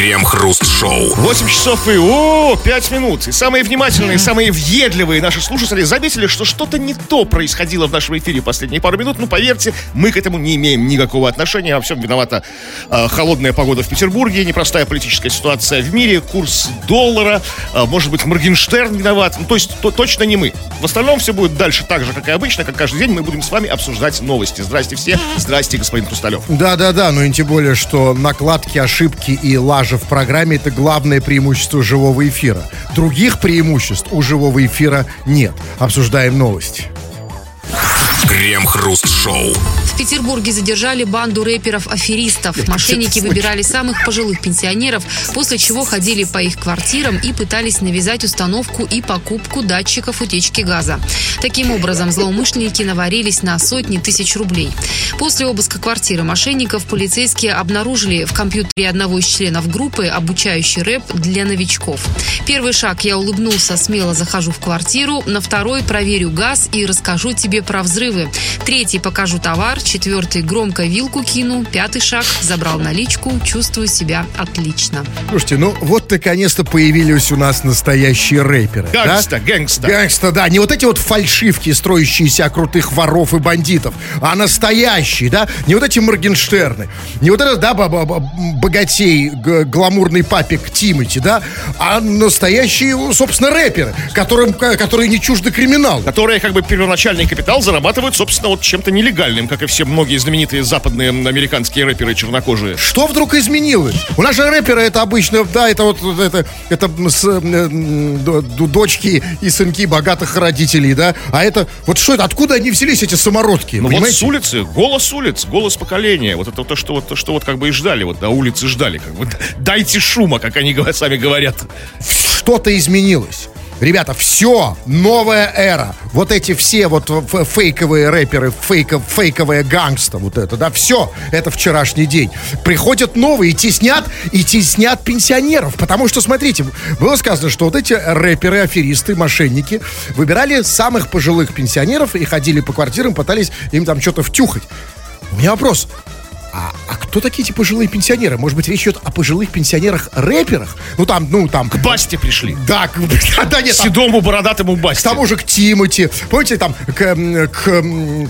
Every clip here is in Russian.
Крем-хруст-шоу. 8 часов и о, 5 минут. И самые внимательные, самые въедливые наши слушатели заметили, что что-то не то происходило в нашем эфире последние пару минут. Ну, поверьте, мы к этому не имеем никакого отношения. Во всем виновата э, холодная погода в Петербурге, непростая политическая ситуация в мире, курс доллара, э, может быть, Моргенштерн виноват. Ну, то есть, то, точно не мы. В остальном все будет дальше так же, как и обычно, как каждый день мы будем с вами обсуждать новости. Здрасте все. Здрасте, господин Хрусталев. Да-да-да, ну и тем более, что накладки, ошибки и лажа в программе это главное преимущество живого эфира. Других преимуществ у живого эфира нет. Обсуждаем новости. Крем-хруст-шоу. В Петербурге задержали банду рэперов-аферистов. Мошенники выбирали самых пожилых пенсионеров, после чего ходили по их квартирам и пытались навязать установку и покупку датчиков утечки газа. Таким образом, злоумышленники наварились на сотни тысяч рублей. После обыска квартиры мошенников полицейские обнаружили в компьютере одного из членов группы обучающий рэп для новичков. Первый шаг «Я улыбнулся, смело захожу в квартиру», на второй «Проверю газ и расскажу тебе про взрывы», третий «Покажу товар», четвертый «Громко вилку кину», пятый шаг «Забрал наличку, чувствую себя отлично». Слушайте, ну вот наконец-то появились у нас настоящие рэперы. да? Гангста, gangsta. Гангста, да. Не вот эти вот фальшивки, строящиеся о крутых воров и бандитов, а настоящие, да? Не вот эти Моргенштерны, не вот этот, да, богатей, гламурный папик Тимати, да? А настоящие, собственно, рэперы, которым, которые не чужды криминал. которые как бы первоначальный капитал зарабатывают, собственно, вот чем-то нелегальным, как и все многие знаменитые западные американские рэперы чернокожие. Что вдруг изменилось? У нас же рэперы это обычно, да, это вот вот это, это с, д- дочки и сынки богатых родителей, да? А это, вот что это, откуда они взялись, эти самородки? Ну вот понимаете? с улицы, голос улиц, голос поколения. Вот это то, что вот, то, что вот как бы и ждали, вот до улицы ждали. Как бы, дайте шума, как они сами говорят. Что-то изменилось. Ребята, все, новая эра. Вот эти все вот фейковые рэперы, фейков, фейковая гангста, вот это, да, все, это вчерашний день. Приходят новые и теснят, и теснят пенсионеров. Потому что, смотрите, было сказано, что вот эти рэперы, аферисты, мошенники выбирали самых пожилых пенсионеров и ходили по квартирам, пытались им там что-то втюхать. У меня вопрос. А, а кто такие эти пожилые пенсионеры? Может быть, речь идет о пожилых пенсионерах-рэперах? Ну, там, ну, там... К Басте пришли. Да, к- да, нет, там- Седому бородатому к Басте. тому же к Тимати, помните, там, к, к,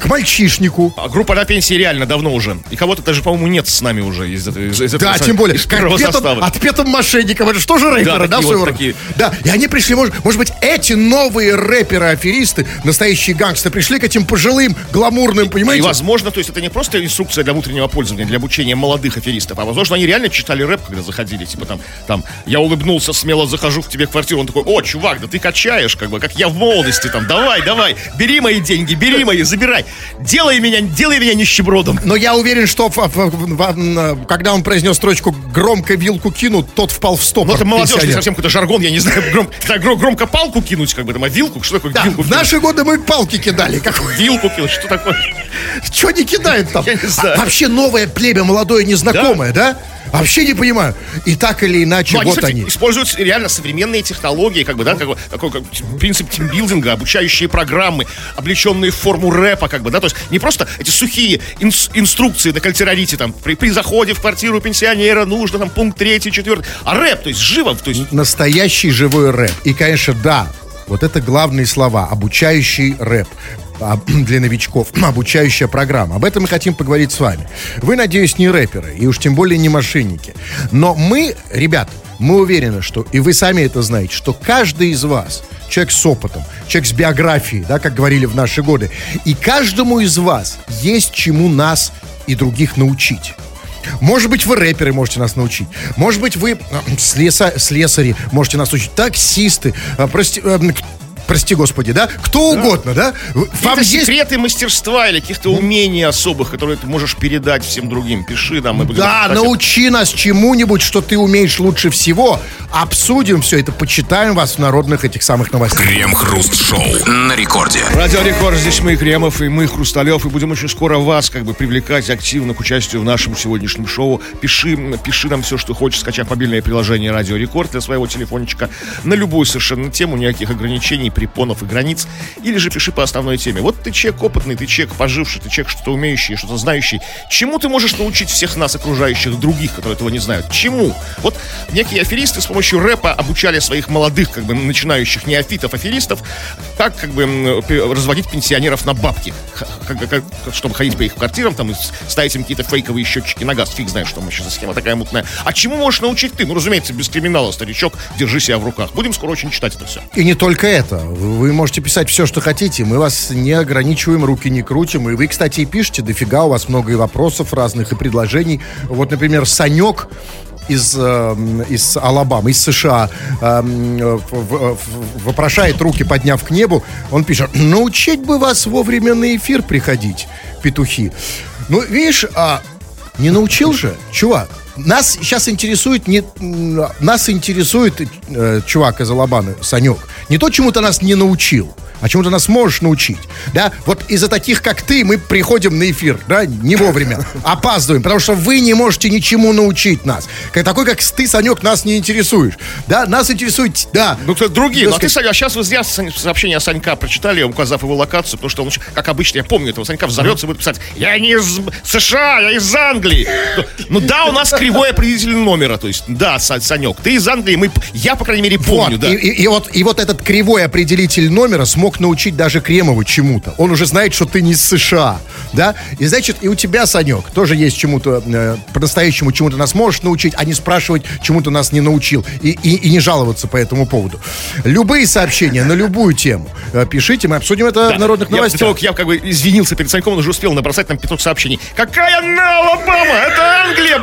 к мальчишнику. А группа на пенсии реально давно уже. И кого-то даже, по-моему, нет с нами уже из, этого- из- из этого Да, тем более, из к первого отпетым, состава. отпетым мошенникам. Это что же рэперы, да, своего вот такие. Да, и они пришли, может, может быть, эти новые рэперы-аферисты, настоящие гангстеры, пришли к этим пожилым, гламурным, И, понимаете? возможно, то есть это не просто инструкция для внутреннего пользования, для обучения молодых аферистов, а возможно, они реально читали рэп, когда заходили, типа там, там, я улыбнулся, смело захожу к тебе в квартиру, он такой, о, чувак, да ты качаешь, как бы, как я в молодости, там, давай, давай, бери мои деньги, бери мои, забирай, делай меня, делай меня нищебродом. Но я уверен, что когда он произнес строчку «громко вилку кинут», тот впал в стопор. Ну, это молодежь, совсем какой-то жаргон, я не знаю, гром- так, гром- громко палку кинуть, как бы, там, а вилку, что такое Да, вилку в наши годы мы палки кидали. Как... Вилку кинуть, что такое? Что не кидают там? Я не знаю. А вообще новое племя, молодое, незнакомое, да? Вообще не понимаю. И так или иначе, Ну, они, вот кстати, они. используют реально современные технологии, как бы, да, бы, такой как принцип тимбилдинга, обучающие программы, облеченные в форму рэпа, как бы, да, то есть не просто эти сухие инс- инструкции на кальцерарите, там, при, при заходе в квартиру пенсионера нужно, там, пункт третий, четвертый, а рэп, то есть живо, то есть Настоящий живой рэп. И, конечно, да, вот это главные слова. Обучающий рэп для новичков, обучающая программа. Об этом мы хотим поговорить с вами. Вы, надеюсь, не рэперы, и уж тем более не мошенники. Но мы, ребят, мы уверены, что, и вы сами это знаете, что каждый из вас, человек с опытом, человек с биографией, да, как говорили в наши годы, и каждому из вас есть чему нас и других научить. Может быть, вы рэперы можете нас научить. Может быть, вы э, слеса- слесари можете нас научить. Таксисты. э, Прости, прости господи, да? Кто угодно, да? Вам какие-то есть... секреты мастерства или каких-то умений особых, которые ты можешь передать всем другим, пиши нам, мы будем Да, кстати, научи нас чему-нибудь, что ты умеешь лучше всего. Обсудим все это, почитаем вас в народных этих самых новостях. Крем-хруст-шоу на рекорде. Радио Рекорд, здесь мы, Кремов, и мы, Хрусталев, и будем очень скоро вас как бы привлекать активно к участию в нашем сегодняшнем шоу. Пиши, пиши нам все, что хочешь, скачав мобильное приложение Радио Рекорд для своего телефончика на любую совершенно тему, никаких ограничений, препонов и границ, или же пиши по основной теме. Вот ты человек опытный, ты человек поживший, ты человек что-то умеющий, что-то знающий. Чему ты можешь научить всех нас, окружающих, других, которые этого не знают? Чему? Вот некие аферисты с помощью рэпа обучали своих молодых, как бы, начинающих неофитов, аферистов, как, как бы, разводить пенсионеров на бабки, чтобы ходить по их квартирам, там, и ставить им какие-то фейковые счетчики на газ. Фиг знаешь, что еще за схема такая мутная. А чему можешь научить ты? Ну, разумеется, без криминала, старичок, держи себя в руках. Будем скоро очень читать это все. И не только это. Вы можете писать все, что хотите. Мы вас не ограничиваем, руки не крутим. И вы, кстати, и пишете дофига. У вас много и вопросов разных, и предложений. Вот, например, Санек из, э, из Алабамы, из США, э, вопрошает руки, подняв к небу. Он пишет, научить бы вас вовремя на эфир приходить, петухи. Ну, видишь, а, не научил же, чувак. Нас сейчас интересует не нас интересует э, чувак из Алабаны, Санек. Не то, чему-то нас не научил а чему-то нас можешь научить, да, вот из-за таких, как ты, мы приходим на эфир, да, не вовремя, опаздываем, потому что вы не можете ничему научить нас. Как, такой, как ты, Санек, нас не интересуешь, да, нас интересует, да. Ну, кто другие, ну, а ты, Саня, а сейчас вы зря сообщение Санька прочитали, указав его локацию, потому что он, как обычно, я помню этого Санька, взорвется и будет писать, я не из США, я из Англии. Ну, да, у нас кривой определитель номера, то есть, да, Санек, ты из Англии, мы, я, по крайней мере, помню, вот, да. И, и, и, вот, и вот этот кривой определитель номера смог мог научить даже Кремову чему-то. Он уже знает, что ты не из США, да? И значит, и у тебя, Санек, тоже есть чему-то, э, по-настоящему чему-то нас можешь научить, а не спрашивать, чему ты нас не научил. И, и, и не жаловаться по этому поводу. Любые сообщения на любую тему э, пишите, мы обсудим это да. в народных новостях. Я, я как бы извинился перед Саньком, он уже успел набросать нам пяток сообщений. Какая Алабама? Это Англия!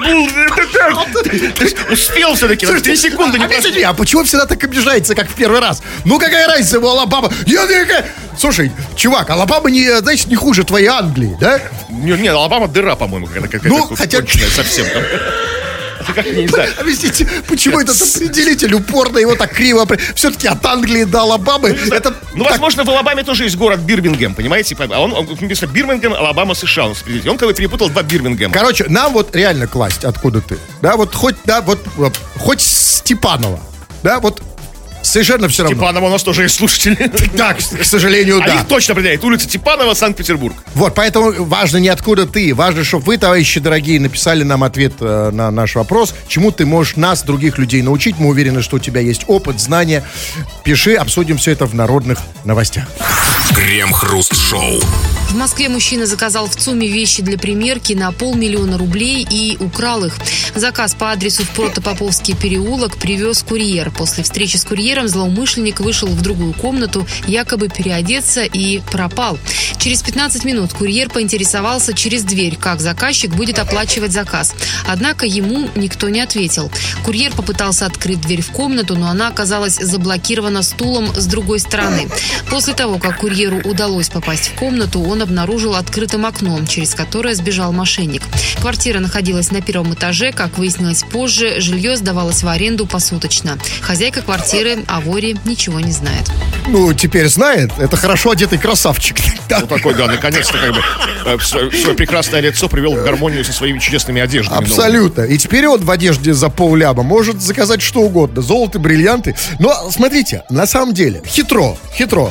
Успел все-таки, на 3 секунды не А почему всегда так обижается, как в первый раз? Ну какая разница, Алабама? Я Слушай, чувак, Алабама не, значит, не хуже твоей Англии, да? Не, не Алабама дыра, по-моему, какая-то ну, хотя... совсем там. Как не знаю. Объясните, почему этот определитель упорно его так криво... Все-таки от Англии до Алабамы... Ну, это ну так... возможно, в Алабаме тоже есть город Бирмингем, понимаете? А он, он написано Бирмингем, Алабама, США. Он, он как бы перепутал два Бирмингема. Короче, нам вот реально класть, откуда ты. Да, вот хоть, да, вот, вот хоть Степанова. Да, вот Совершенно все равно. Типанова у нас тоже есть слушатели. Да, к сожалению, да. А их точно определяет. Улица Типанова, Санкт-Петербург. Вот, поэтому важно не откуда ты. Важно, чтобы вы, товарищи дорогие, написали нам ответ э, на наш вопрос. Чему ты можешь нас, других людей, научить. Мы уверены, что у тебя есть опыт, знания. Пиши, обсудим все это в народных новостях. Крем-хруст-шоу. В Москве мужчина заказал в ЦУМе вещи для примерки на полмиллиона рублей и украл их. Заказ по адресу в Протопоповский переулок привез курьер. После встречи с курьером злоумышленник вышел в другую комнату, якобы переодеться и пропал. Через 15 минут курьер поинтересовался через дверь, как заказчик будет оплачивать заказ. Однако ему никто не ответил. Курьер попытался открыть дверь в комнату, но она оказалась заблокирована стулом с другой стороны. После того, как курьеру удалось попасть в комнату, он он обнаружил открытым окном, через которое сбежал мошенник. Квартира находилась на первом этаже. Как выяснилось позже, жилье сдавалось в аренду посуточно. Хозяйка квартиры о воре ничего не знает. Ну, теперь знает. Это хорошо одетый красавчик. Ну, такой, да, наконец-то как бы э, свое прекрасное лицо привел в гармонию со своими чудесными одеждами. Абсолютно. И теперь он в одежде за полляма может заказать что угодно. Золото, бриллианты. Но, смотрите, на самом деле, хитро, хитро,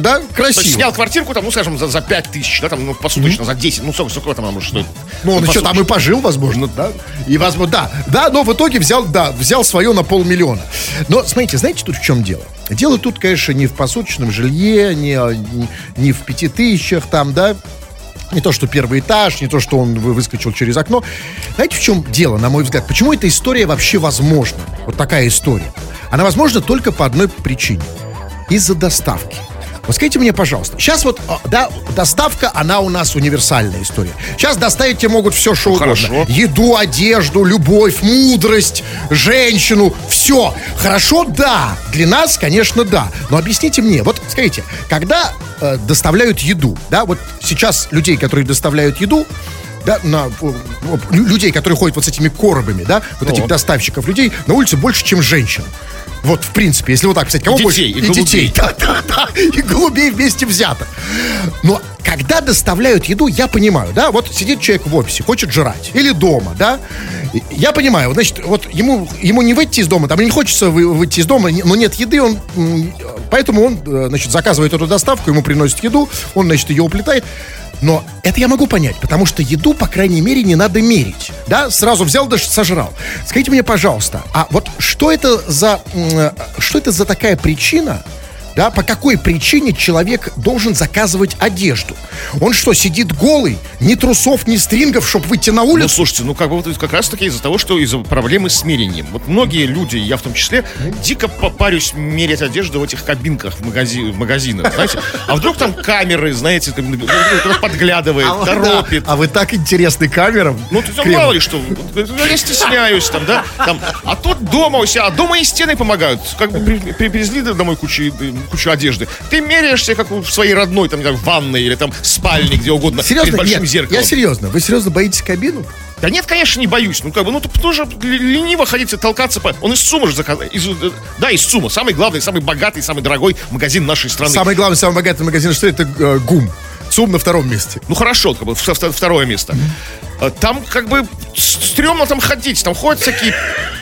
да, красиво. снял квартирку, там, ну, скажем, за, за 5 5 тысяч, да, там, ну, посуточно, mm-hmm. за 10, ну, сколько, сколько там может стоить? Ну, он ну, еще там и пожил, возможно, да? И, возможно, да, да, но в итоге взял, да, взял свое на полмиллиона. Но, смотрите, знаете, тут в чем дело? Дело тут, конечно, не в посуточном жилье, не, не в пяти тысячах там, да, не то, что первый этаж, не то, что он выскочил через окно. Знаете, в чем дело, на мой взгляд? Почему эта история вообще возможна? Вот такая история. Она возможна только по одной причине. Из-за доставки. Вот скажите мне, пожалуйста, сейчас вот, а, да, доставка, она у нас универсальная история. Сейчас доставить тебе могут все, что ну, угодно. Хорошо. Еду, одежду, любовь, мудрость, женщину, все. Хорошо, да. Для нас, конечно, да. Но объясните мне, вот скажите, когда э, доставляют еду, да, вот сейчас людей, которые доставляют еду, да, на людей, которые ходят вот с этими коробами, да, вот О. этих доставщиков людей, на улице больше, чем женщин. Вот, в принципе, если вот так писать, кого и больше? Детей, и, и детей. Да, да, да. И голубей вместе взято. Но когда доставляют еду, я понимаю, да, вот сидит человек в офисе, хочет жрать, или дома, да, Я понимаю, значит, вот ему, ему не выйти из дома, там не хочется вы- выйти из дома, но нет еды, он, поэтому он, э, значит, заказывает эту доставку, ему приносят еду, он, значит, ее уплетает. Но это я могу понять, потому что еду, по крайней мере, не надо мерить. Да, сразу взял, даже сожрал. Скажите мне, пожалуйста, а вот что это за, э, что это за такая причина, да, по какой причине человек должен заказывать одежду? Он что, сидит голый, ни трусов, ни стрингов, чтобы выйти на Ну, улицу? слушайте, ну как бы вот как раз таки из-за того, что из-за проблемы с мерением. Вот многие люди, я в том числе, дико попарюсь мерять одежду в этих кабинках в, магази- в магазинах, знаете. А вдруг там камеры, знаете, там, ну, кто-то подглядывает, А, торопит. да. А вы так интересны камерам? Ну, ты там мало ли что, ну, я стесняюсь там, да, там, а тут дома у себя, а дома и стены помогают, как бы при- при- привезли домой кучу, кучу одежды, ты меряешься, как в своей родной, там, не знаю, ванной или там спальне, где угодно, Серьезно? перед большим Нет, зеркалом. я серьезно. Вы серьезно боитесь кабину? Да нет, конечно, не боюсь. Ну, как бы, ну, ты тоже лениво ходить и толкаться по... Он из ЦУМа же заказал. Из, э, да, из ЦУМа. Самый главный, самый богатый, самый дорогой магазин нашей страны. Самый главный, самый богатый магазин, что это э, ГУМ. ЦУМ на втором месте. Ну, хорошо, как бы, второе место. А Там, как бы, стрёмно там ходить. Там ходят всякие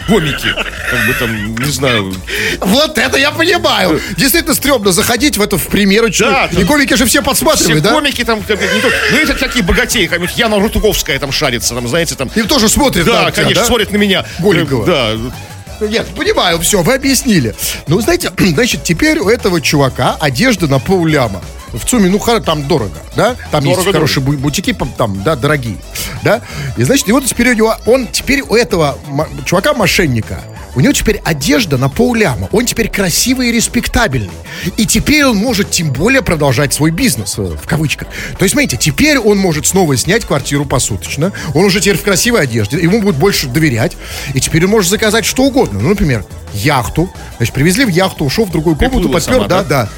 гомики. Как бы там, не знаю. Вот это я понимаю. Действительно стрёмно заходить в эту в примерочную. Да, и комики же все Все подсматривают, да? гомики там, как не то- ну, это такие богатеи, как Яна Рутуговская там шарится, там, знаете, там. И тоже смотрят Да, на тебя, конечно, да? смотрят на меня. Голенького. Да. Нет, понимаю, все, вы объяснили. Ну, знаете, значит, теперь у этого чувака одежда на полляма. В ЦУМе, ну, там дорого, да? Там есть Дорого, хорошие бу- бутики, там, да, дорогие, да? И, значит, и вот теперь у него, он теперь у этого чувака-мошенника, у него теперь одежда на полляма. Он теперь красивый и респектабельный. И теперь он может тем более продолжать свой бизнес, э, в кавычках. То есть, смотрите, теперь он может снова снять квартиру посуточно. Он уже теперь в красивой одежде. Ему будут больше доверять. И теперь он может заказать что угодно. Ну, например, яхту. Значит, привезли в яхту, ушел в другую комнату, подпер, сама, да, да? да.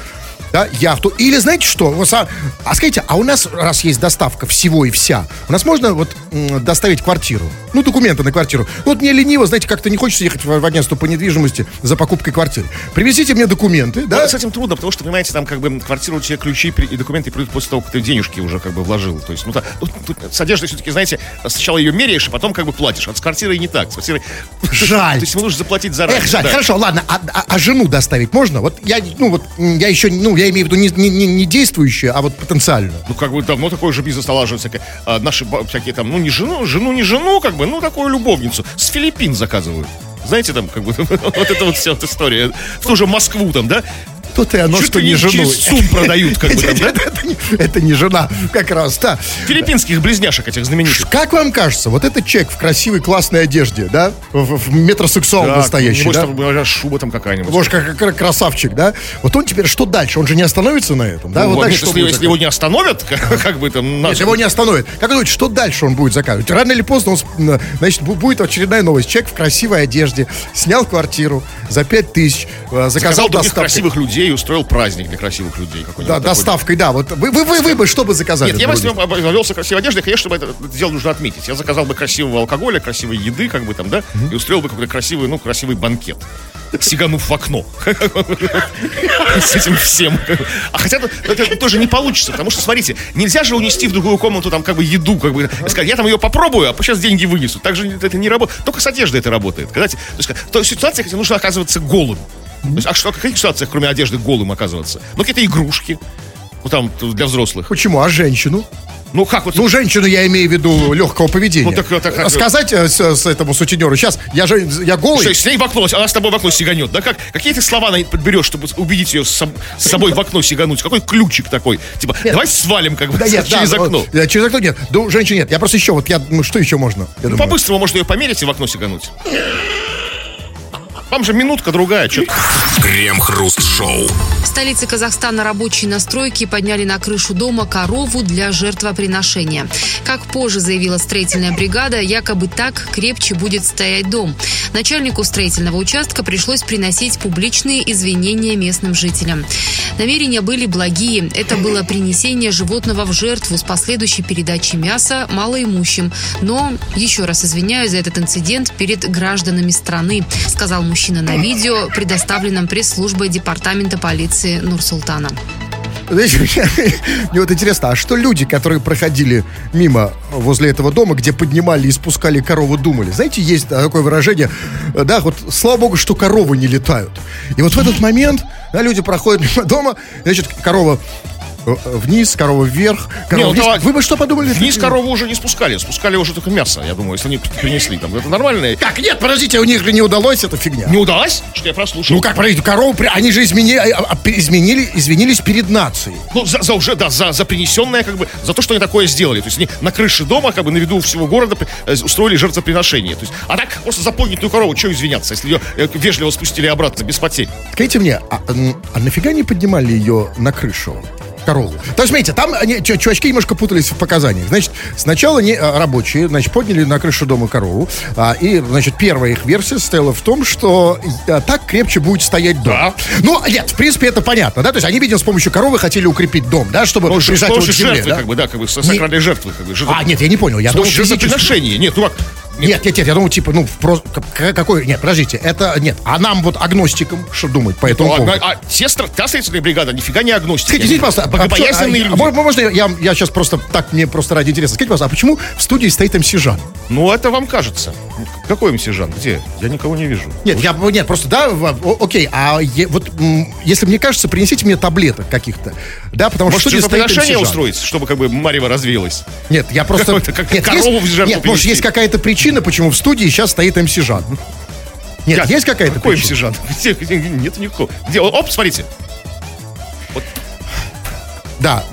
Да, яхту. Или знаете что? Вот а скажите, а у нас, раз есть доставка всего и вся, у нас можно вот м, доставить квартиру? Ну, документы на квартиру. Ну, Вот мне лениво, знаете, как-то не хочется ехать в, в агентство по недвижимости за покупкой квартиры. Привезите мне документы, да? Да, с этим трудно, потому что, понимаете, там как бы квартиру у тебя ключи и документы придут после того, как ты денежки уже как бы вложил. То есть, ну, та- тут- тут с одеждой все-таки, знаете, сначала ее меряешь, а потом как бы платишь. А с квартирой не так. С квартирой... Жаль. То есть, ему нужно заплатить заранее. Эх, жаль. да. Хорошо, ладно. А, а- а жену доставить можно? Вот я, ну вот, я еще, ну, я имею в виду не, не, не- действующую, а вот потенциально. Ну, как бы давно такой же бизнес налаживается. А, наши всякие там, ну, не жену, жену, не жену, как бы, ну, такую любовницу. С Филиппин заказывают. Знаете, там, как бы, вот это вот вся эта история. В ту же Москву там, да? Тут и оно, Чуть что не жену. СУМ продают, как бы? Это не- жена, как раз, да. Филиппинских близняшек этих знаменитых. Как вам кажется, вот этот человек в красивой классной одежде, да, в, метросексуал Да, настоящий, да? там, шуба там какая-нибудь. Боже, как, красавчик, да? Вот он теперь что дальше? Он же не остановится на этом, да? Вот если, его не остановят, как, бы там... Нет, его не остановит. Как думаете, что дальше он будет заказывать? Рано или поздно, он, значит, бу- будет очередная новость. Человек в красивой одежде снял квартиру за 5 тысяч, э, заказал Заказал других красивых людей и устроил праздник для красивых людей. Да, доставкой, да. Вот вы, вы, вы, вы бы что бы заказали? Нет, я бы если бы обзавелся красивой одеждой, конечно, это дело нужно отметить. Я заказал бы красивого алкоголя, красивой еды, как бы там, да, и устроил бы какой-то красивый, ну, красивый банкет. Сиганув в окно. С этим всем. А хотя это тоже не получится, потому что, смотрите, нельзя же унести в другую комнату там как бы еду, как бы, сказать, я там ее попробую, а сейчас деньги вынесу. Так же это не работает. Только с одеждой это работает. Когда, то есть, в той ситуации, где нужно оказываться голым. То есть, а что, в каких ситуациях, кроме одежды, голым оказываться? Ну, какие-то игрушки. Ну, там, для взрослых. Почему? А женщину? Ну, как вот... Ну, женщину я имею в виду легкого поведения. Ну, так это как- Сказать э, с, с этому сутенеру, сейчас, я же, я голый. Что, с ней в окно, она с тобой в окно сиганет, да? Как, какие ты слова на- подберешь, чтобы убедить ее с, с собой в окно сигануть? Какой ключик такой? Типа, давай свалим как бы Да нет, через да, окно. вот, э, через окно нет. Да, женщин нет. Я просто еще, вот я, ну, что еще можно? Ну, по-быстрому можно ее померить и в окно сигануть. Вам же минутка другая, что Крем-хруст-шоу. В столице Казахстана рабочие на стройке подняли на крышу дома корову для жертвоприношения. Как позже заявила строительная бригада, якобы так крепче будет стоять дом. Начальнику строительного участка пришлось приносить публичные извинения местным жителям. Намерения были благие. Это было принесение животного в жертву с последующей передачей мяса малоимущим. Но, еще раз извиняюсь за этот инцидент перед гражданами страны, сказал мужчина на видео, предоставленном пресс-службой департамента полиции Нур-Султана. Мне, вот интересно, а что люди, которые проходили мимо возле этого дома, где поднимали и спускали корову, думали? Знаете, есть такое выражение, да, вот слава богу, что коровы не летают. И вот в этот момент да, люди проходят мимо дома, значит, корова вниз, корова вверх. Корова Не, ну, вниз. давай- Вы бы что подумали? Вниз корову уже не спускали, спускали уже только мясо, я думаю, если они принесли там. Это нормально. Как? Нет, подождите, у них же не удалось эта фигня. Не удалось? Что я прослушал? Ну как, подождите, корову, они же изменили, а, а, пе- изменили, извинились перед нацией. Ну, за, за уже, да, за, за принесенное, как бы, за то, что они такое сделали. То есть они на крыше дома, как бы, на виду всего города э, устроили жертвоприношение. То есть, а так, просто за поднятую корову, что извиняться, если ее э, вежливо спустили обратно, без потерь. Скажите мне, а, а нафига не поднимали ее на крышу? Корову. То есть, смотрите, там они, чу- чувачки немножко путались в показаниях. Значит, сначала они, а, рабочие, значит, подняли на крышу дома корову. а, и, значит, первая их версия состояла в том, что а, так крепче будет стоять дом. Да. Ну, нет, в принципе, это понятно, да? То есть они, видимо, с помощью коровы хотели укрепить дом, да, чтобы Ну, прижать его к жертвы, земле, да? как бы, да, как бы, со- сакральной жертвы, как бы. жертвы- А, нет, я не понял. Я думал, помощью физически. Нет, ну как? Нет, нет, нет, я думал, типа, ну, про- какой, нет, подождите, это, нет, а нам вот агностикам что думать по этому Ну, поводу? а, а те та строительная бригада нифига не агностики. Скажите, извините, пожалуйста, а, богобоязненные а, люди. а, можно я, я, я сейчас просто так, мне просто ради интереса. Скажите, пожалуйста, а почему в студии стоит МС Жан? Ну, это вам кажется. Какой Жан? Где? Я никого не вижу. Нет, я, нет, просто, да, окей, а е- вот, если мне кажется, принесите мне таблеток каких-то, да, потому Может, что МС Жан. устроить, чтобы как бы Марева развеялась? Нет, я просто... Как нет, корову есть- в жертву Нет, может, есть какая-то причина, почему в студии сейчас стоит МС Жан? Нет, Как? есть какая-то Какой причина? МС Жан? Где? Нет никакого. Где? Оп, смотрите. Да.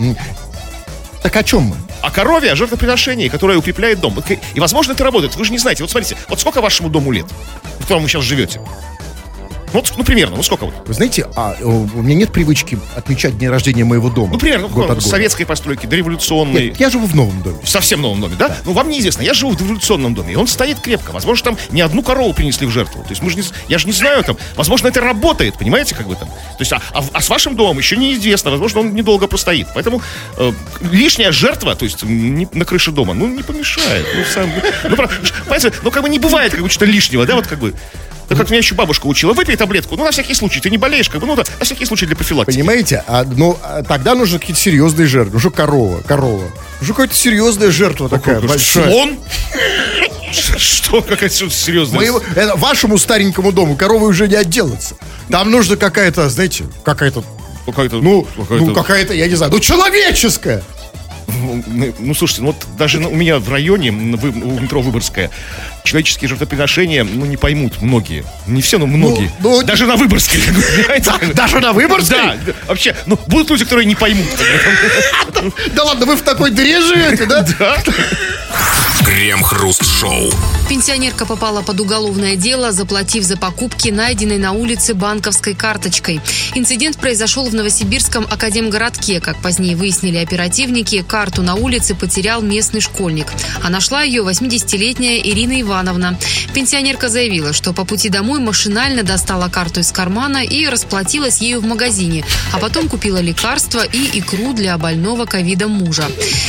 Так о чем мы? О корове, о жертвоприношении, которое укрепляет дом. И, возможно, это работает. Вы же не знаете. Вот смотрите, вот сколько вашему дому лет, в котором вы сейчас живете? Вот, ну, примерно, ну сколько вот? Вы знаете, а, э, у меня нет привычки отмечать день рождения моего дома. Ну, примерно, год какой? от года. советской постройки, дореволюционной. Нет, я живу в новом доме. В совсем новом доме, да? Ну, вам неизвестно. Я живу в революционном доме, и он стоит крепко. Возможно, там не одну корову принесли в жертву. То есть мы же не, я же не знаю там. Возможно, это работает, понимаете, как бы там. То есть, а, а а с вашим домом еще неизвестно. Возможно, он недолго простоит. Поэтому э, лишняя жертва, то есть не- на крыше дома, ну, не помешает. Ну, сам- ну, понимаете, ну, как бы не бывает как бы что-то лишнего, да, вот как бы. Так как меня еще бабушка учила, выпей таблетку, ну, на всякий случай, ты не болеешь, как бы, ну, да, на всякий случай для профилактики. Понимаете? А, ну, а тогда нужны какие-то серьезные жертвы. Ну, что корова, корова. Ну, что какая-то серьезная жертва такая большая. Слон? Что, какая-то серьезная... Это вашему старенькому дому коровы уже не отделаться. Там нужно какая-то, знаете, какая-то, Какая-то, ну, какая-то- ну, какая-то, я не знаю, ну, человеческая. Ну, ну, слушайте, ну вот даже у меня в районе, у метро Выборгская, человеческие жертвоприношения, ну, не поймут многие. Не все, но многие. ну, даже на Выборгской. Даже на Выборгской? Да, вообще, ну, будут люди, которые не поймут. Да ладно, вы в такой дыре живете, да? Да. Крем-хруст-шоу. Пенсионерка попала под уголовное дело, заплатив за покупки, найденной на улице банковской карточкой. Инцидент произошел в Новосибирском академгородке. Как позднее выяснили оперативники, карту на улице потерял местный школьник. А нашла ее 80-летняя Ирина Ивановна. Пенсионерка заявила, что по пути домой машинально достала карту из кармана и расплатилась ею в магазине, а потом купила лекарства и икру для больного ковидом мужа.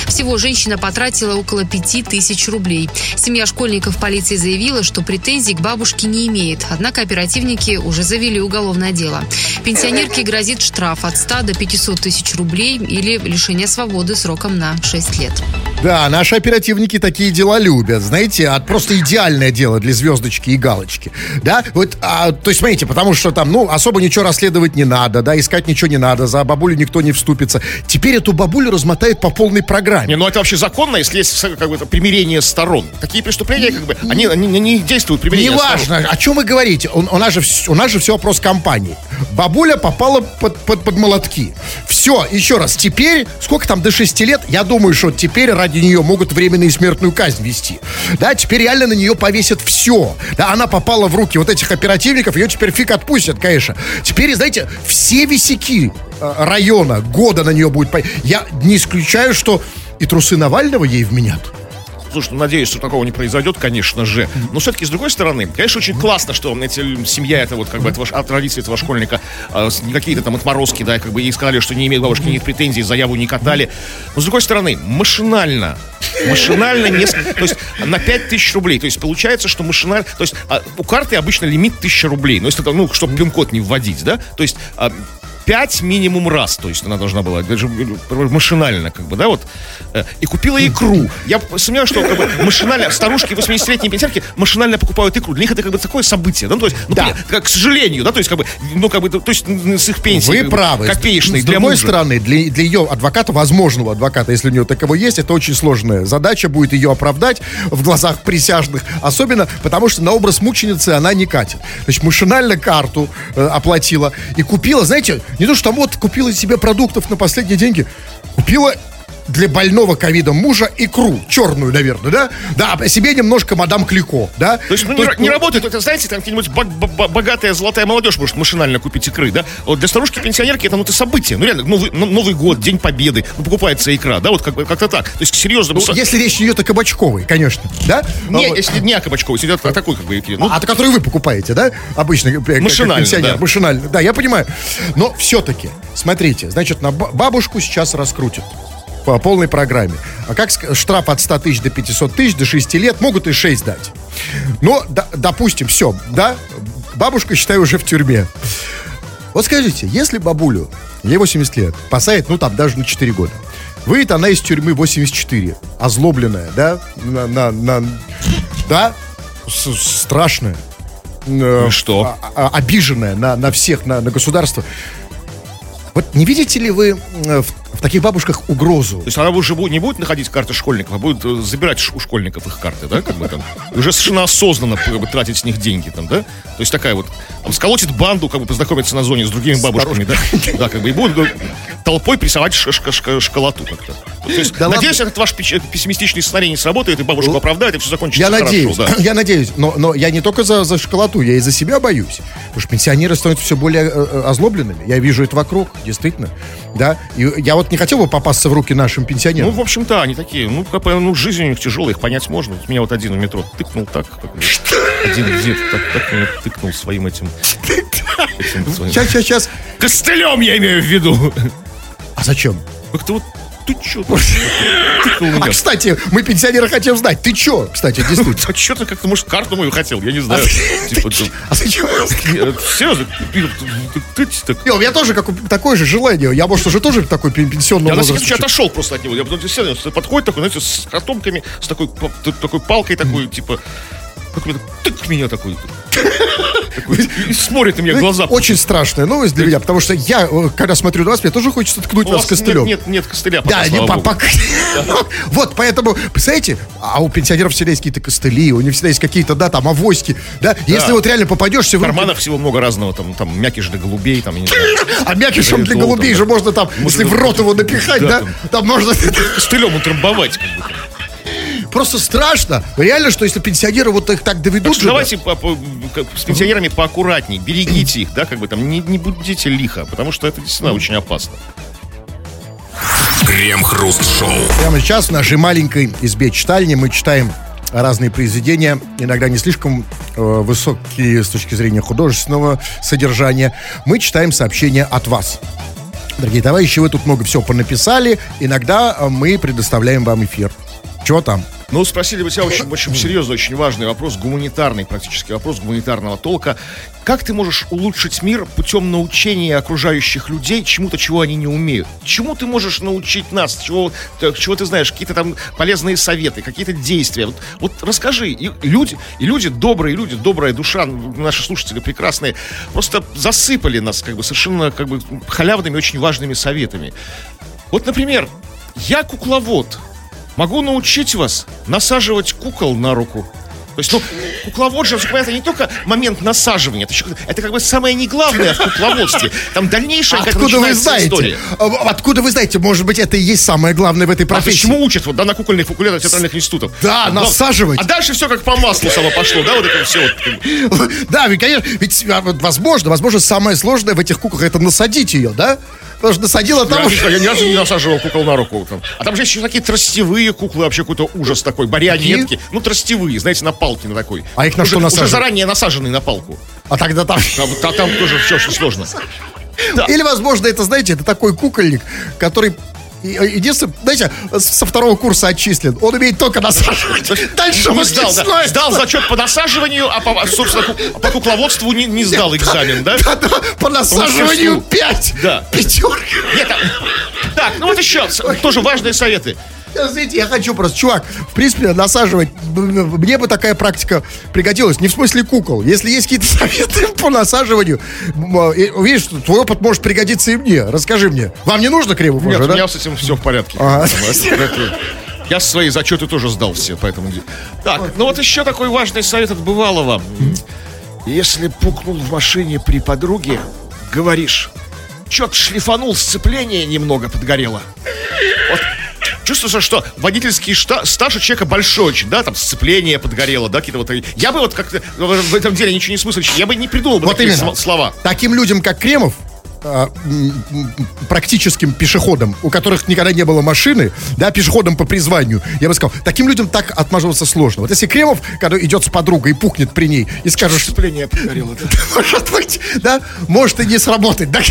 Всего женщина потратила около 5000 рублей. Семья школьников полиции заявила, что претензий к бабушке не имеет, однако оперативники уже завели уголовное дело. Пенсионерке грозит штраф от 100 до 500 тысяч рублей или лишение свободы сроком на 6 лет. Да, наши оперативники такие дела любят, знаете, а просто идеальное дело для звездочки и галочки, да, вот, а, то есть, смотрите, потому что там, ну, особо ничего расследовать не надо, да, искать ничего не надо, за бабулю никто не вступится. Теперь эту бабулю размотают по полной программе. Не, ну это вообще законно, если есть как бы, примирение сторон. Такие преступления, как бы, они, они не- не действуют примирение сторон. Неважно, о чем вы говорите. У, у нас же, у нас же все вопрос компании. Бабуля попала под, под, под молотки. Все, еще раз, теперь, сколько там, до 6 лет, я думаю, что теперь ради нее могут временную смертную казнь вести. Да, теперь реально на нее повесят все. Да, она попала в руки вот этих оперативников, ее теперь фиг отпустят, конечно. Теперь, знаете, все висяки э, района, года на нее будет... Я не исключаю, что и трусы Навального ей вменят. Слушай, ну, надеюсь, что такого не произойдет, конечно же. Но все-таки, с другой стороны, конечно, очень классно, что эти, семья, это вот как бы этого, ш- от родителей этого школьника, э, не какие-то там отморозки, да, как бы ей сказали, что не имеет бабушки никаких претензий, заяву не катали. Но, с другой стороны, машинально, машинально, несколько, то есть на 5 тысяч рублей. То есть получается, что машинально, то есть а, у карты обычно лимит 1000 рублей. Но если это, ну, чтобы пин-код не вводить, да, то есть а, пять минимум раз, то есть она должна была, даже машинально, как бы, да, вот, э, и купила икру. Я сомневаюсь, что как бы, машинально, старушки 80-летние пенсионерки машинально покупают икру. Для них это как бы такое событие, да, ну, то есть, ну, Да. как, к сожалению, да, то есть, как бы, ну, как бы, то есть, с их пенсии. Вы правы. Копеечной С для другой мужа. стороны, для, для ее адвоката, возможного адвоката, если у нее таково есть, это очень сложная задача будет ее оправдать в глазах присяжных. Особенно потому, что на образ мученицы она не катит. Значит, машинально карту э, оплатила и купила, знаете, не то, что там вот купила себе продуктов на последние деньги, купила для больного ковидом мужа икру, черную, наверное, да? Да, а себе немножко мадам Клико, да? То есть, ну, не, ра- не работает, это, знаете, там какие-нибудь бог- бо- богатая золотая молодежь может машинально купить икры, да? Вот для старушки-пенсионерки это, ну, это событие. Ну, реально, Новый, ну, Новый год, День Победы, ну, покупается икра, да, вот как, как-то так. То есть, серьезно. Ну, если речь не идет о Кабачковой, конечно, да? Не, А если не о Кабачковой, если идет о такой, как бы, икре. Ну, а, это который вы покупаете, да? Обычно, э, Машинально, пенсионер. да. Машинально, да, я понимаю. Но все-таки, смотрите, значит, на ба- бабушку сейчас раскрутят по полной программе. А как штраф от 100 тысяч до 500 тысяч, до 6 лет, могут и 6 дать. Но, да- допустим, все, да, бабушка, считай, уже в тюрьме. Вот скажите, если бабулю, ей 80 лет, посадят, ну, там, даже на 4 года, выйдет она из тюрьмы 84, озлобленная, да, на, на- на- да, с- страшная. Э, что? а- а- обиженная на, на всех, на, на государство. Вот не видите ли вы э, в, в таких бабушках угрозу? То есть она уже будет, не будет находить карты школьников, а будет э, забирать у школьников их карты, да, как бы там. И уже совершенно осознанно как бы, тратить с них деньги там, да? То есть такая вот, там, сколотит банду, как бы познакомиться на зоне с другими бабушками, да? Да, как бы, и будет ну, толпой прессовать ш- ш- ш- шоколаду как-то. То есть, Да надеюсь, этот ваш печ- пессимистичный сценарий не сработает, и бабушку оправдает, и все закончится Я хорошо, надеюсь, да. я надеюсь, но, но я не только за, за шоколаду, я и за себя боюсь. Потому что пенсионеры становятся все более э, э, озлобленными. Я вижу это вокруг, действительно. Да, и я вот не хотел бы попасться в руки нашим Ну, пенсионерам. в общем-то, они такие, ну, как ну, жизнь у них тяжелая, их понять можно. Вот Меня вот один в метро тыкнул так, бы, один дед так, так меня тыкнул своим этим, этим своим- Сейчас, сейчас, сейчас. Костылем я имею в виду. А зачем? Как-то вот, ты чё? А, кстати, мы пенсионеры хотим знать, ты чё, кстати, действительно. А чё ты как-то, может, карту мою хотел? Я не знаю. Типа, А зачем? не, Серьезно, ты- ты- ты. Не, У меня тоже как, такое же желание. Я, может, уже тоже такой пен- пенсионного Я на всякий отошел просто от него. Я подходит такой, знаете, с котомками, с такой, палкой такой, типа, тык меня такой. Такой, И смотрит на меня в глаза. Очень страшная новость для меня, потому что я, э, когда смотрю на вас, мне тоже хочется ткнуть вас костылем. Нет, нет, костыля пока, Да, не пока. Вот, поэтому, представляете, а у пенсионеров всегда есть какие-то костыли, у них всегда есть какие-то, да, там, авоськи, да, если вот реально попадешься В в карманах всего много разного, там, там мякиш для голубей, там, я не знаю. а мякишем для голубей же можно там, если в рот его напихать, да, там можно... Костылем утрамбовать, как бы. Просто страшно. Реально, что если пенсионеры вот их так Так доведут что же, да, давайте по- по- как- с пенсионерами поаккуратней, берегите их, да, как бы там, не, не будите лихо, потому что это действительно очень опасно. Крем-хруст-шоу. Прямо сейчас в нашей маленькой избе читальни мы читаем разные произведения, иногда не слишком э, высокие с точки зрения художественного содержания. Мы читаем сообщения от вас. Дорогие товарищи, вы тут много всего понаписали. Иногда э, мы предоставляем вам эфир. Чего там? Ну, спросили бы тебя очень, очень серьезный, очень важный вопрос, гуманитарный практически вопрос гуманитарного толка. Как ты можешь улучшить мир путем научения окружающих людей чему-то, чего они не умеют? Чему ты можешь научить нас? Чего, э, чего ты знаешь? Какие-то там полезные советы, какие-то действия? Вот, вот расскажи. И люди, и люди добрые, люди, добрая душа, наши слушатели прекрасные, просто засыпали нас как бы совершенно как бы халявными, очень важными советами. Вот, например, я кукловод. Могу научить вас насаживать кукол на руку. То есть, ну, кукловод же, это не только момент насаживания, это, еще- это как бы самое не главное в кукловодстве. Там дальнейшая как Откуда вы знаете? история. А, Откуда вы знаете? Может быть, это и есть самое главное в этой А профессии? почему учат вот, да, на кукольных факультетах театральных институтов? Да, А, насаживать. А дальше все как по маслу само пошло, да, вот это все. Вот, Да, ведь, конечно, ведь а, возможно, возможно, самое сложное в этих куклах это насадить ее, да? Потому что насадила я, там... не- я ни разу не насаживал кукол на руку. Там. А там же еще такие тростевые куклы, вообще какой-то ужас такой, барионетки. Ну, тростевые, знаете, на палке на такой. А их на Уже- что Уже насаживают? заранее насаженные на палку. А тогда там... Там, та- там тоже все очень сложно. Или, возможно, это, знаете, это такой кукольник, который и- Единственное, знаете, со второго курса отчислен. Он умеет только насаживать. Дальше он сдал, да. Сдал зачет по насаживанию, а по, собственно, по кукловодству не, не сдал экзамен, да? Да-да, По насаживанию мастерству. 5. Да. Пятерка. Нет, а- так, ну вот еще тоже важные советы. Знаете, я хочу просто, чувак, в принципе, насаживать, мне бы такая практика пригодилась, не в смысле кукол. Если есть какие-то советы по насаживанию, и, видишь, твой опыт может пригодиться и мне. Расскажи мне. Вам не нужно кремов Нет, уже, у да? меня с этим все в порядке. Ага. Я свои зачеты тоже сдал все, поэтому... Так, ну вот еще такой важный совет от Бывалова. Если пукнул в машине при подруге, говоришь, чё-то шлифанул, сцепление немного подгорело. Чувствуется, что водительский шта- стаж у человека большой очень, да, там сцепление подгорело, да, какие-то вот... Я бы вот как-то в в этом деле ничего не смыслящий, я бы не придумал бы Вот такие именно. сл- слова. Таким людям, как Кремов, а, практическим пешеходам, у которых никогда не было машины, да, пешеходам по призванию, я бы сказал, таким людям так отмаживаться сложно. Вот если Кремов, когда идет с подругой и пухнет при ней, и скажешь, что Сцепление подгорело, да. может быть, да, может и не сработать, да?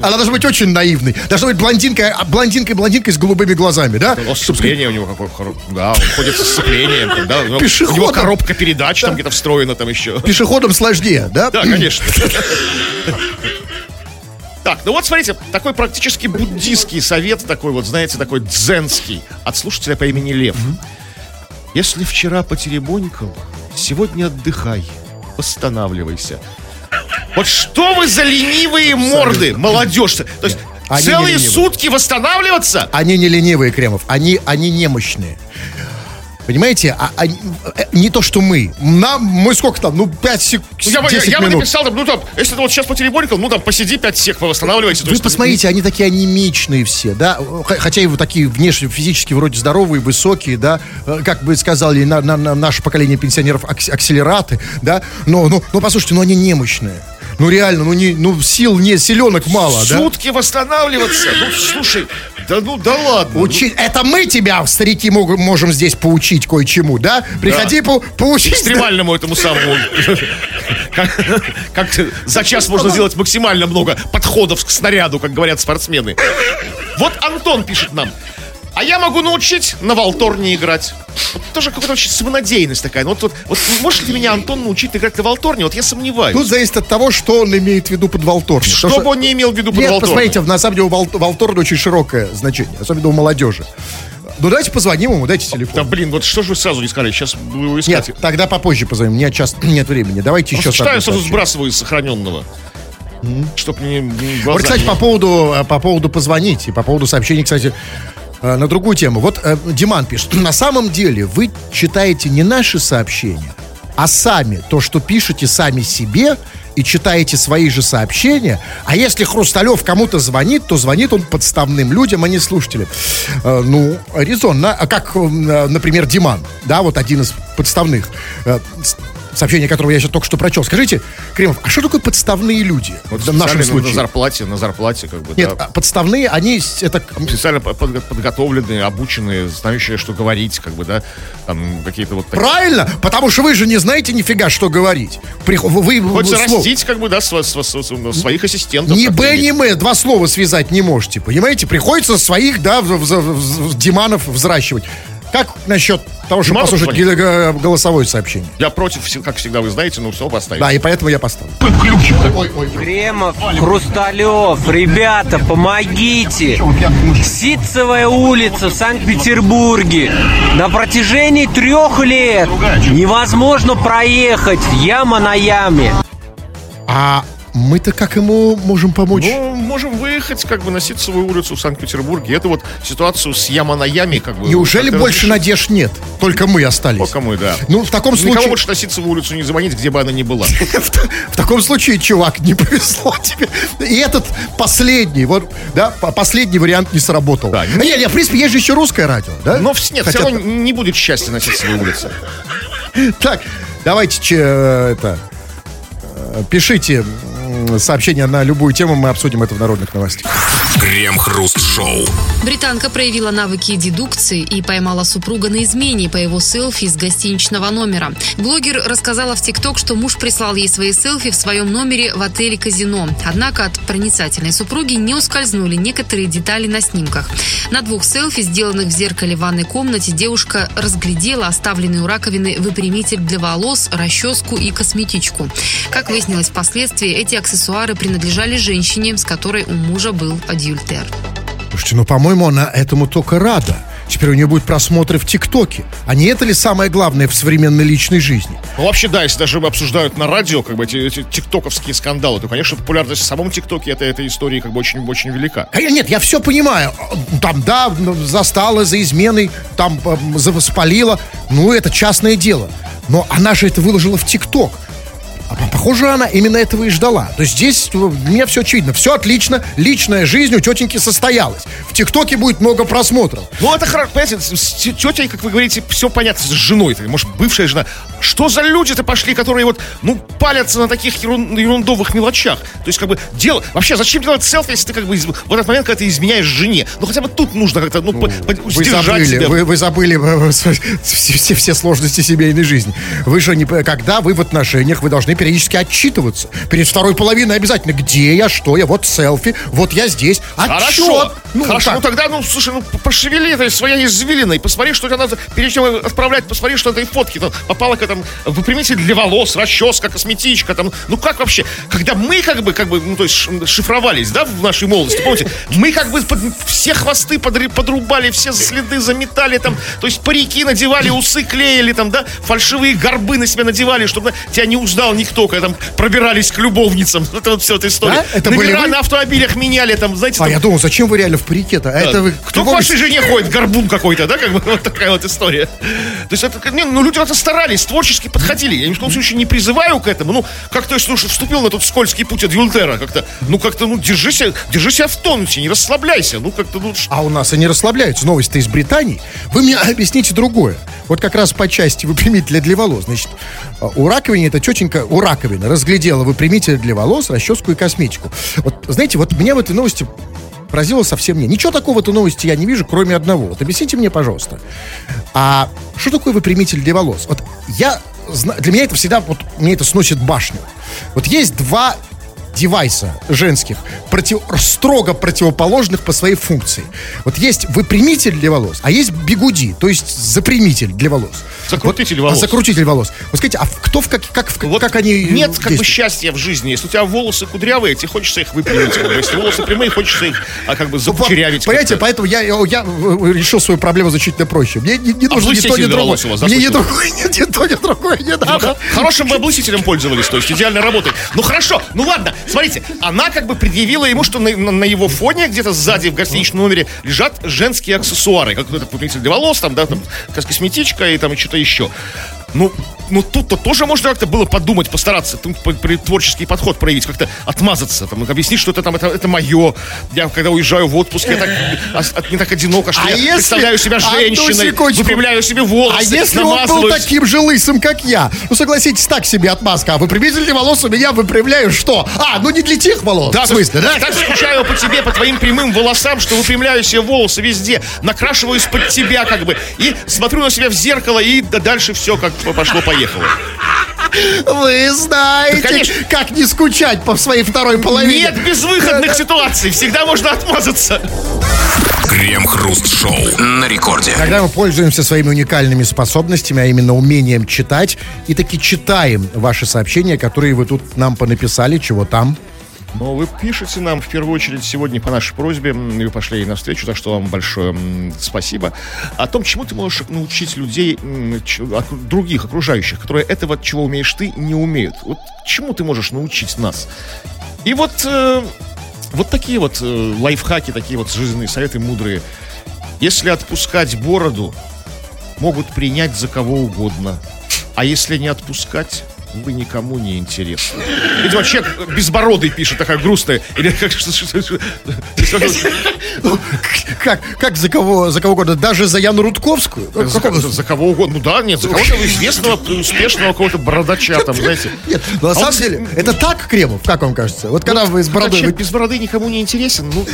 Она должна быть очень наивной. Должна быть блондинка, а, блондинкой, блондинкой с голубыми глазами, да? О, сцепление у него какое Да, он ходит со сцеплением. Да, у него- Пешеходом. коробка передач там где-то встроена там еще. Пешеходам сложнее, да? Да, конечно. Так, ну вот смотрите, такой практически буддийский совет, такой вот, знаете, такой дзенский, от слушателя по имени Лев. Если вчера потеребонькал, сегодня отдыхай, восстанавливайся. Вот что вы за ленивые морды, молодежь То есть Они целые сутки восстанавливаться? Они не ленивые, Кремов, они, они немощные. Понимаете, а, они- э, не то, что мы. Нам, мы сколько там, ну, 5 секунд, Ну, я, я, 10 я бы написал, там, ну там, если ты вот сейчас потеребонькал, ну там посиди 5 сек, восстанавливайся. Вы есть, посмотрите, они такие анемичные все, да, хотя и вот такие внешне, физически вроде здоровые, высокие, да, Э, как бы сказали на, на- на наше поколение пенсионеров, акс- акселераты, да, но, ну, ну, послушайте, ну, они немощные. Ну, реально, ну, не, ну, сил не, силенок мало, да? Сутки восстанавливаться. Ну, слушай, да ну да ладно. Учить, это мы тебя, старики, мог- можем здесь поучить кое-чему, да? Приходи по, поучить. экстремальному этому самому. Как за час можно сделать максимально много подходов к снаряду, как говорят спортсмены. Вот Антон пишет нам. А я могу научить на Волторне играть. Вот тоже какая-то очень самонадеянность такая. Ну, Вот, вот, вот может ли меня Антон научить играть на Волторне? Вот я сомневаюсь. Тут зависит от того, что он имеет в виду под Волторне. Что бы он не имел в виду под Нет, Волторне? посмотрите, на самом деле у Вол- Волторна очень широкое значение, особенно у молодежи. Ну, давайте позвоним ему, дайте телефон. Да блин, вот что же вы сразу не сказали? Сейчас буду его искать. Нет, тогда попозже позвоним. У меня час нет времени. Давайте еще читаю, сразу сбрасываю из сохраненного. Чтоб мне м, глаза Вот, кстати, не- по поводу, э, по поводу позвонить и по поводу сообщений, кстати, на другую тему. Вот э, Диман пишет, на самом деле вы читаете не наши сообщения, а сами то, что пишете сами себе и читаете свои же сообщения. А если Хрусталев кому-то звонит, то звонит он подставным людям, а не слушателям. Э, ну, резонно. А как, э, например, Диман, да, вот один из подставных. Сообщение, которого я сейчас только что прочел. Скажите, Кремов, а что такое подставные люди Вот в нашем случае? На зарплате, на зарплате, как бы, Нет, да. а подставные, они это Специально по- подго- подготовленные, обученные, знающие, что говорить, как бы, да, там какие-то вот такие. правильно, потому что вы же не знаете нифига, что говорить. Прих- Вы, Хочется слов- растить, как бы, да, сво- сво- сво- своих ассистентов. ни Б, ни М, два слова связать не можете, понимаете? Приходится своих, да, в- в- в- в- Диманов взращивать. Как насчет того, чтобы Диманов послушать г- г- голосовое сообщение? Я против, как всегда, вы знаете, ну все, поставить. Да, и поэтому я поставлю. Кремов, Хрусталев, ребята, помогите! Ситцевая улица в Санкт-Петербурге. На протяжении трех лет невозможно проехать. Яма на яме. А мы-то как ему можем помочь? Ну, можем выехать, как бы, на Ситцевую улицу в Санкт-Петербурге. Это вот ситуацию с яма на яме, как бы. Неужели как-то больше разрешить. надежд нет? Только мы остались. Только мы, да. Ну, в таком Никого случае... больше на Ситцевую улицу не звонить, где бы она ни была. В, таком случае, чувак, не повезло тебе. И этот последний, вот, да, по- последний вариант не сработал. Да, А не, не, в принципе, есть же еще русское радио, да? Но нет, все равно не будет счастья на Ситцевой улице. Так, давайте, это, э, пишите, сообщения на любую тему, мы обсудим это в народных новостях. Крем-хруст-шоу. Британка проявила навыки дедукции и поймала супруга на измене по его селфи из гостиничного номера. Блогер рассказала в ТикТок, что муж прислал ей свои селфи в своем номере в отеле «Казино». Однако от проницательной супруги не ускользнули некоторые детали на снимках. На двух селфи, сделанных в зеркале в ванной комнате, девушка разглядела оставленный у раковины выпрямитель для волос, расческу и косметичку. Как выяснилось впоследствии, эти аксессуары принадлежали женщине, с которой у мужа был адюльтер. Слушайте, ну, по-моему, она этому только рада. Теперь у нее будут просмотры в ТикТоке. А не это ли самое главное в современной личной жизни? Ну, вообще, да, если даже обсуждают на радио, как бы, эти, эти тиктоковские скандалы, то, конечно, популярность в самом ТикТоке это, этой истории, как бы, очень-очень велика. А я- Нет, я все понимаю. Там, да, застала за изменой, там э, за- спалила. Ну, это частное дело. Но она же это выложила в ТикТок. А по- похоже, она именно этого и ждала. То есть здесь э, меня все очевидно. Все отлично. Личная жизнь у тетеньки состоялась. В ТикТоке будет много просмотров. Ну, это хорошо, понимаете, с тетей, как вы говорите, все понятно, с женой, -то, может, бывшая жена. Что за люди-то пошли, которые вот, ну, палятся на таких ерун- ерундовых мелочах? То есть, как бы, дело... Вообще, зачем делать селфи, если ты, как бы, из- в этот момент, когда ты изменяешь жене? Ну, хотя бы тут нужно как-то, ну, по- по- Вы забыли, себя. вы, вы забыли э, с- все, все- все сложности семейной жизни. Вы же не, когда вы в отношениях, вы должны периодически отчитываться. Перед второй половиной обязательно, где я, что я, вот селфи, вот я здесь. Хорошо, Отчет. Ну, хорошо, как? ну тогда, ну, слушай, ну, пошевели этой своей извилиной, посмотри, что тебе надо, перед чем отправлять, посмотри, что этой фотки там попало к этому выпрямитель для волос, расческа, косметичка, там, ну как вообще, когда мы как бы, как бы, ну, то есть шифровались, да, в нашей молодости, помните, мы как бы под- все хвосты подри- подрубали, все следы заметали, там, то есть парики надевали, усы клеили, там, да, фальшивые горбы на себя надевали, чтобы тебя не узнал никто, когда там пробирались к любовницам, это вот все эта история. Да? Это Номера на автомобилях меняли, там, знаете, А там, я думал, зачем вы реально в парике-то? А это вы... кто к вашей жене ходит? Горбун какой-то, да? Как бы вот такая вот история. То есть это, не, ну, люди это старались, творчески подходили. Я ни в коем случае не призываю к этому. Ну, как-то, слушай, вступил на тот скользкий путь от Юлтера. Как-то, ну, как-то, ну, держи себя, держи себя в тонусе, не расслабляйся. Ну, как-то, ну, А у нас они расслабляются. Новость-то из Британии. Вы мне объясните другое. Вот как раз по части выпрямителя для волос. Значит, а, у раковины эта тетенька, у раковины разглядела выпрямитель для волос, расческу и косметику. Вот, знаете, вот меня в этой новости поразило совсем не. Ничего такого в этой новости я не вижу, кроме одного. Вот объясните мне, пожалуйста. А что такое выпрямитель для волос? Вот я для меня это всегда вот мне это сносит башню. Вот есть два девайса женских, против, строго противоположных по своей функции. Вот есть выпрямитель для волос, а есть бигуди, то есть запрямитель для волос. Закрутитель Вот, а, волос. закрутитель волос. Вот скажите, а кто в как, как, в- Вот как они нет как бы счастья в жизни. Если у тебя волосы кудрявые, тебе хочется их выпрямить. Если волосы прямые, хочется их а, как бы закучерявить. Понимаете, поэтому я, я, я, э, решил свою проблему значительно проще. Мне не, не нужно ни то, ни другое. Мне ни другое, ни, ни то, ни другое не Ну, надо. Хорошим бы облысителем пользовались, то есть идеально работает. Ну хорошо, ну ладно, смотрите, она как бы предъявила ему, что на, на- его фоне где-то сзади в гостиничном номере лежат женские аксессуары, как это выпрямитель для волос, там, да, там, кос- косметичка и там что-то еще. Ну, ну тут-то тоже можно как-то было подумать, постараться, там, творческий подход проявить, как-то отмазаться, там, объяснить, что это там, это, это мое. Я когда уезжаю в отпуск, я так, ос- от- не так одиноко, что А я если- представляю себя женщиной, секундочку. выпрямляю себе волосы, А если он был таким же лысым, как я? Ну, согласитесь, так себе отмазка. А выпрямитель волос у меня выпрямляю что? А, ну не для тех волос. Да, в смысле, да? Так скучаю по тебе, по твоим прямым волосам, что выпрямляю себе волосы везде, накрашиваюсь под тебя как бы, и смотрю на себя в зеркало, и да- дальше все как пошло-поехало. Вы знаете, Да, конечно. как не скучать по своей второй половине. Нет безвыходных ситуаций, всегда можно отмазаться. Крем-хруст-шоу на рекорде. Когда мы пользуемся своими уникальными способностями, а именно умением читать, и таки читаем ваши сообщения, которые вы тут нам понаписали, чего там. Но вы пишете нам в первую очередь сегодня по нашей просьбе, вы пошли ей навстречу, так что вам большое спасибо, о том, чему ты можешь научить людей, других, окружающих, которые этого, чего умеешь ты, не умеют. Вот чему ты можешь научить нас? И вот, э, вот такие вот э, лайфхаки, такие вот жизненные советы мудрые. Если отпускать бороду, могут принять за кого угодно. А если не отпускать, вы никому не интересны. Видимо, человек безбородый пишет, такая грустная. Или как Как, как за кого, за кого угодно, даже за Яну Рудковскую? за, кого- за кого угодно. Ну да, нет, за кого-то известного, успешного какого-то бородача там, знаете. Нет, ну, на А самом он- деле, это так, Кремов, как вам кажется? Вот когда вы с бородой... человек без бороды никому не интересен. Ну,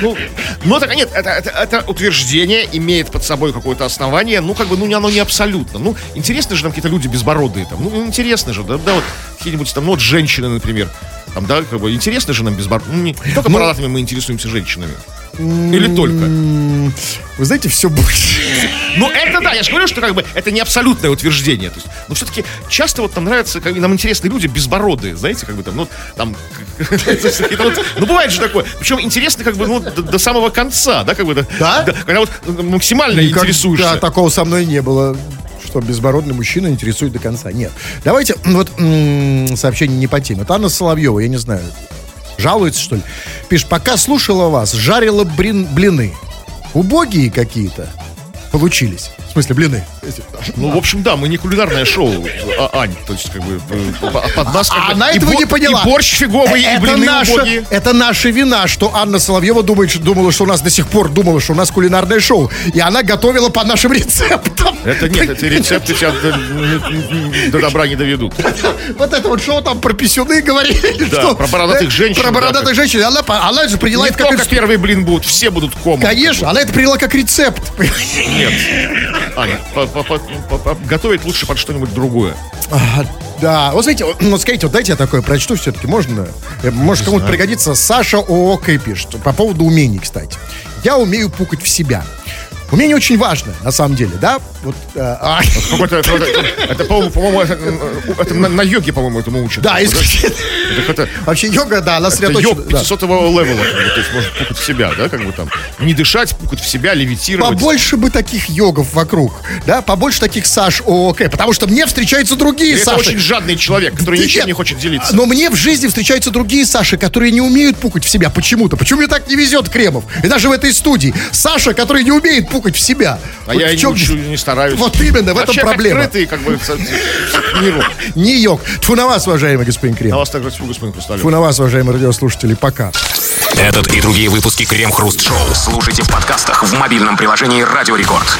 ну, ну так нет, это, это, это утверждение имеет под собой какое-то основание. Ну, как бы, ну, оно не абсолютно. Ну, интересны же нам какие-то люди безбородые там. Ну, интересно же, да, да, вот какие-нибудь там, ну, вот женщины, например. Там, да, как бы, интересно же нам безбородые. Ну, не только бородатыми мы интересуемся женщинами. Или только? Вы знаете, все больше. Ну, это да, я же говорю, что как бы это не абсолютное утверждение. То есть, но все-таки часто вот нам нравятся, как, нам интересны люди безбородые, знаете, как бы там, ну, там, ну, бывает же такое. Причем интересно, как бы, ну, до, самого конца, да, как бы, Да? когда вот максимально интересуешься. такого со мной не было. Что безбородный мужчина интересует до конца. Нет. Давайте, вот сообщение не по теме. Это Анна Соловьева, я не знаю, жалуется, что ли? Пишет, пока слушала вас, жарила блин, блины. Убогие какие-то получились. В смысле, блины. Ну, в общем, да, мы не кулинарное шоу, а, Ань, то есть, как бы, э, по- под нас как А бы она и этого бо- не поняла. И борщ фиговый, и это блины наша, убогие. это наша вина, что Анна Соловьева думает, что, думала, что у нас до сих пор думала, что у нас кулинарное шоу. И она готовила по нашим рецептам. Это нет, эти рецепты тебя до, до добра не доведут. Вот это вот шоу там про писюны говорили. Да, что- про бородатых э, женщин, Про да, бородатых женщин. Она, она же приняла Не это как... первый блин будет, все будут комом. Конечно, она это приняла как рецепт. Нет. Аня, по- по- по- по- по- готовить лучше под что-нибудь другое. А, Да, вот смотрите, вот, ну, скажите, вот дайте я такое прочту все-таки, можно? Э, Может, кому-то пригодится. Саша ООК пишет, по поводу умений, кстати. Я умею пукать в себя. Умение очень важно, на самом деле, да? Вот, э, а, какой-то- это, по-моему, это, э, это на, на йоге, по-моему, этому учат. да, Это. Это, Вообще йога, да, она это сосредоточена. йог да. 500 левела, как бы, то есть можно пукать в себя, да, как бы там. Не дышать, пукать в себя, левитировать. Побольше бы таких йогов вокруг, да, побольше таких Саш ООК, потому что мне встречаются другие Это Саши. очень жадный человек, который Да ничем нет, не хочет делиться. Но мне в жизни встречаются другие Саши, которые не умеют пукать в себя почему-то. Почему мне так не везет, Кремов? И даже в этой студии. Саша, который не умеет пукать в себя. А Вот я в не чем- учу, не стараюсь. Вот именно, в этом Вообще, проблема. открытый, как бы, миру. Не йог. Тьфу на вас, уважаемый господин На Кремов. вас также тьфу, господин Хрусталев. Тьфу на вас, уважаемые радиослушатели. Пока. Этот и другие выпуски Крем Хруст Шоу слушайте в подкастах в мобильном приложении Радио Рекорд.